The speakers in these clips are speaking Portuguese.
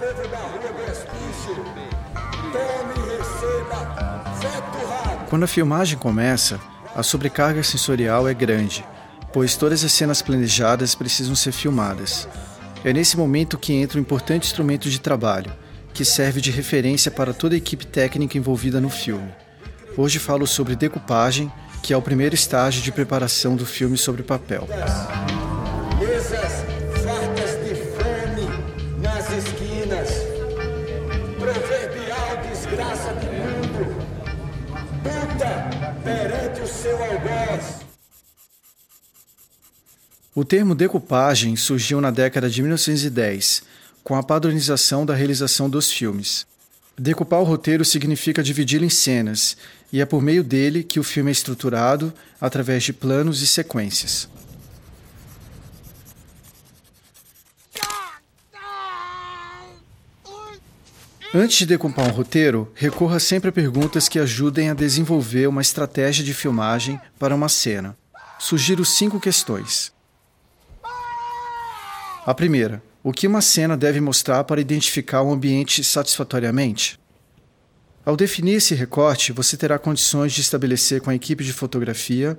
povo da rua tome receba. Quando a filmagem começa, a sobrecarga sensorial é grande, pois todas as cenas planejadas precisam ser filmadas. É nesse momento que entra um importante instrumento de trabalho, que serve de referência para toda a equipe técnica envolvida no filme. Hoje falo sobre decupagem, que é o primeiro estágio de preparação do filme sobre papel. Perante o seu algoz. O termo decupagem surgiu na década de 1910, com a padronização da realização dos filmes. Decupar o roteiro significa dividi-lo em cenas, e é por meio dele que o filme é estruturado através de planos e sequências. Antes de decupar um roteiro, recorra sempre a perguntas que ajudem a desenvolver uma estratégia de filmagem para uma cena. Sugiro cinco questões. A primeira: o que uma cena deve mostrar para identificar o ambiente satisfatoriamente? Ao definir esse recorte, você terá condições de estabelecer com a equipe de fotografia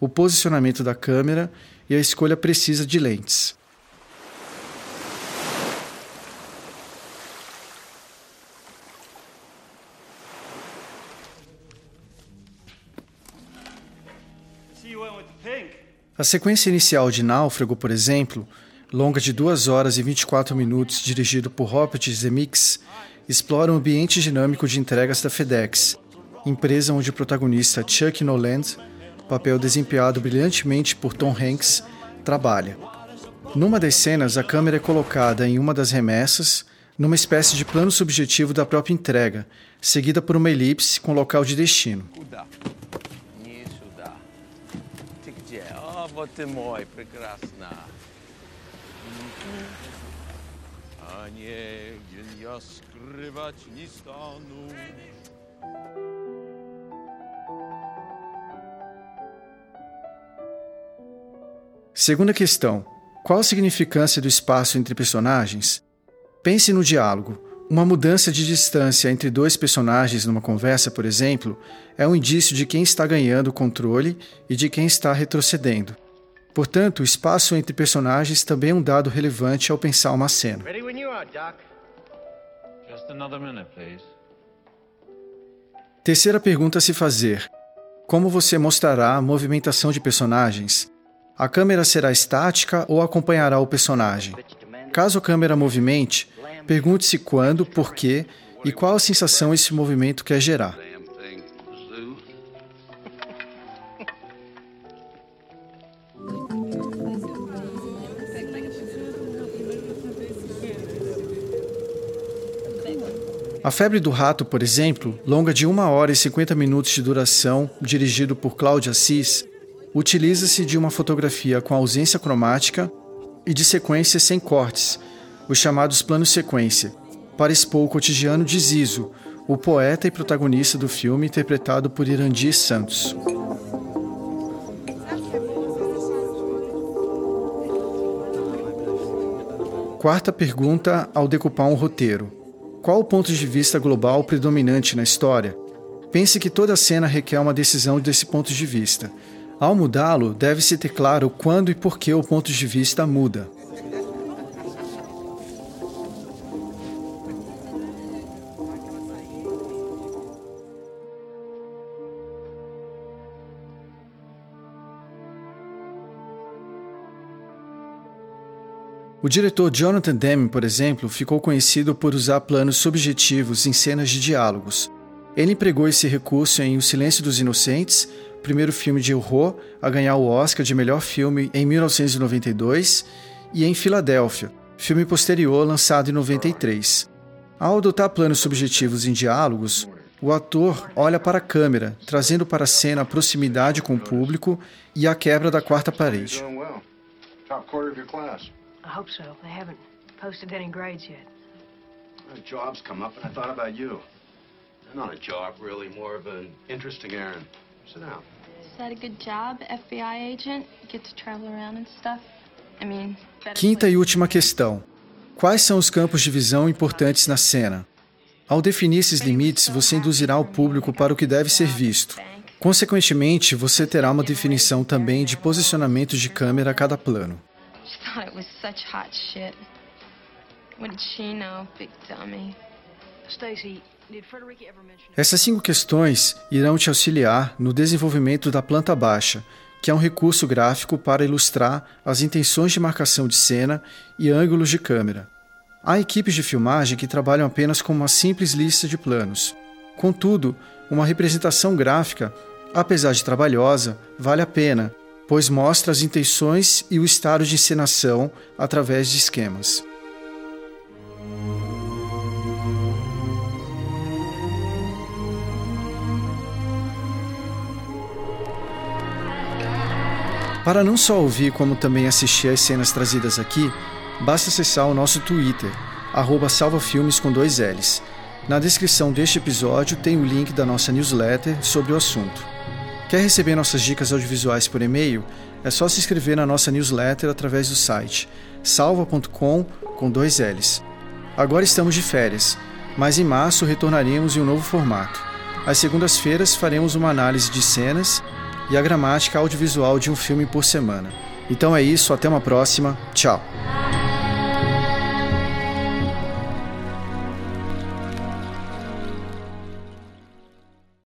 o posicionamento da câmera e a escolha precisa de lentes. A sequência inicial de Náufrago, por exemplo, longa de 2 horas e 24 minutos, dirigido por Robert Zemeckis, explora o ambiente dinâmico de entregas da FedEx, empresa onde o protagonista Chuck Noland, papel desempenhado brilhantemente por Tom Hanks, trabalha. Numa das cenas, a câmera é colocada em uma das remessas, numa espécie de plano subjetivo da própria entrega, seguida por uma elipse com local de destino. Skrywać nie stanął. Segunda questão: qual a significância do espaço entre personagens? Pense no diálogo. Uma mudança de distância entre dois personagens numa conversa, por exemplo, é um indício de quem está ganhando o controle e de quem está retrocedendo. Portanto, o espaço entre personagens também é um dado relevante ao pensar uma cena. Terceira pergunta a se fazer: Como você mostrará a movimentação de personagens? A câmera será estática ou acompanhará o personagem? Caso a câmera movimente, pergunte-se quando, por quê e qual a sensação esse movimento quer gerar. A Febre do Rato, por exemplo, longa de 1 hora e 50 minutos de duração, dirigido por Cláudio Assis, utiliza-se de uma fotografia com ausência cromática e de sequências sem cortes, os chamados planos sequência, para expor o cotidiano de Zizo, o poeta e protagonista do filme interpretado por Irandir Santos. Quarta pergunta ao decupar um roteiro. Qual o ponto de vista global predominante na história? Pense que toda cena requer uma decisão desse ponto de vista. Ao mudá-lo, deve-se ter claro quando e por que o ponto de vista muda. O diretor Jonathan Demme, por exemplo, ficou conhecido por usar planos subjetivos em cenas de diálogos. Ele empregou esse recurso em O Silêncio dos Inocentes, primeiro filme de horror a ganhar o Oscar de melhor filme em 1992, e em Filadélfia, filme posterior lançado em 93. Ao adotar planos subjetivos em diálogos, o ator olha para a câmera, trazendo para a cena a proximidade com o público e a quebra da quarta parede. I hope so. They haven't posted any grades yet. A job's come up, and I thought about you. Not a job, really, more of an interesting errand. Sit down. Is that a good job, FBI agent? Get to travel around and stuff? I mean, Quinta e última questão. Quais são os campos de visão importantes na cena? Ao definir esses limites, você induzirá o público para o que deve ser visto. Consequentemente, você terá uma definição também de posicionamento de câmera a cada plano. Essas cinco questões irão te auxiliar no desenvolvimento da planta baixa, que é um recurso gráfico para ilustrar as intenções de marcação de cena e ângulos de câmera. Há equipes de filmagem que trabalham apenas com uma simples lista de planos. Contudo, uma representação gráfica, apesar de trabalhosa, vale a pena, pois mostra as intenções e o estado de encenação através de esquemas. Para não só ouvir, como também assistir às cenas trazidas aqui, basta acessar o nosso Twitter, salvafilmes com dois L's. Na descrição deste episódio tem o link da nossa newsletter sobre o assunto. Quer receber nossas dicas audiovisuais por e-mail? É só se inscrever na nossa newsletter através do site salva.com com dois L's. Agora estamos de férias, mas em março retornaremos em um novo formato. Às segundas-feiras faremos uma análise de cenas e a gramática audiovisual de um filme por semana. Então é isso, até uma próxima. Tchau.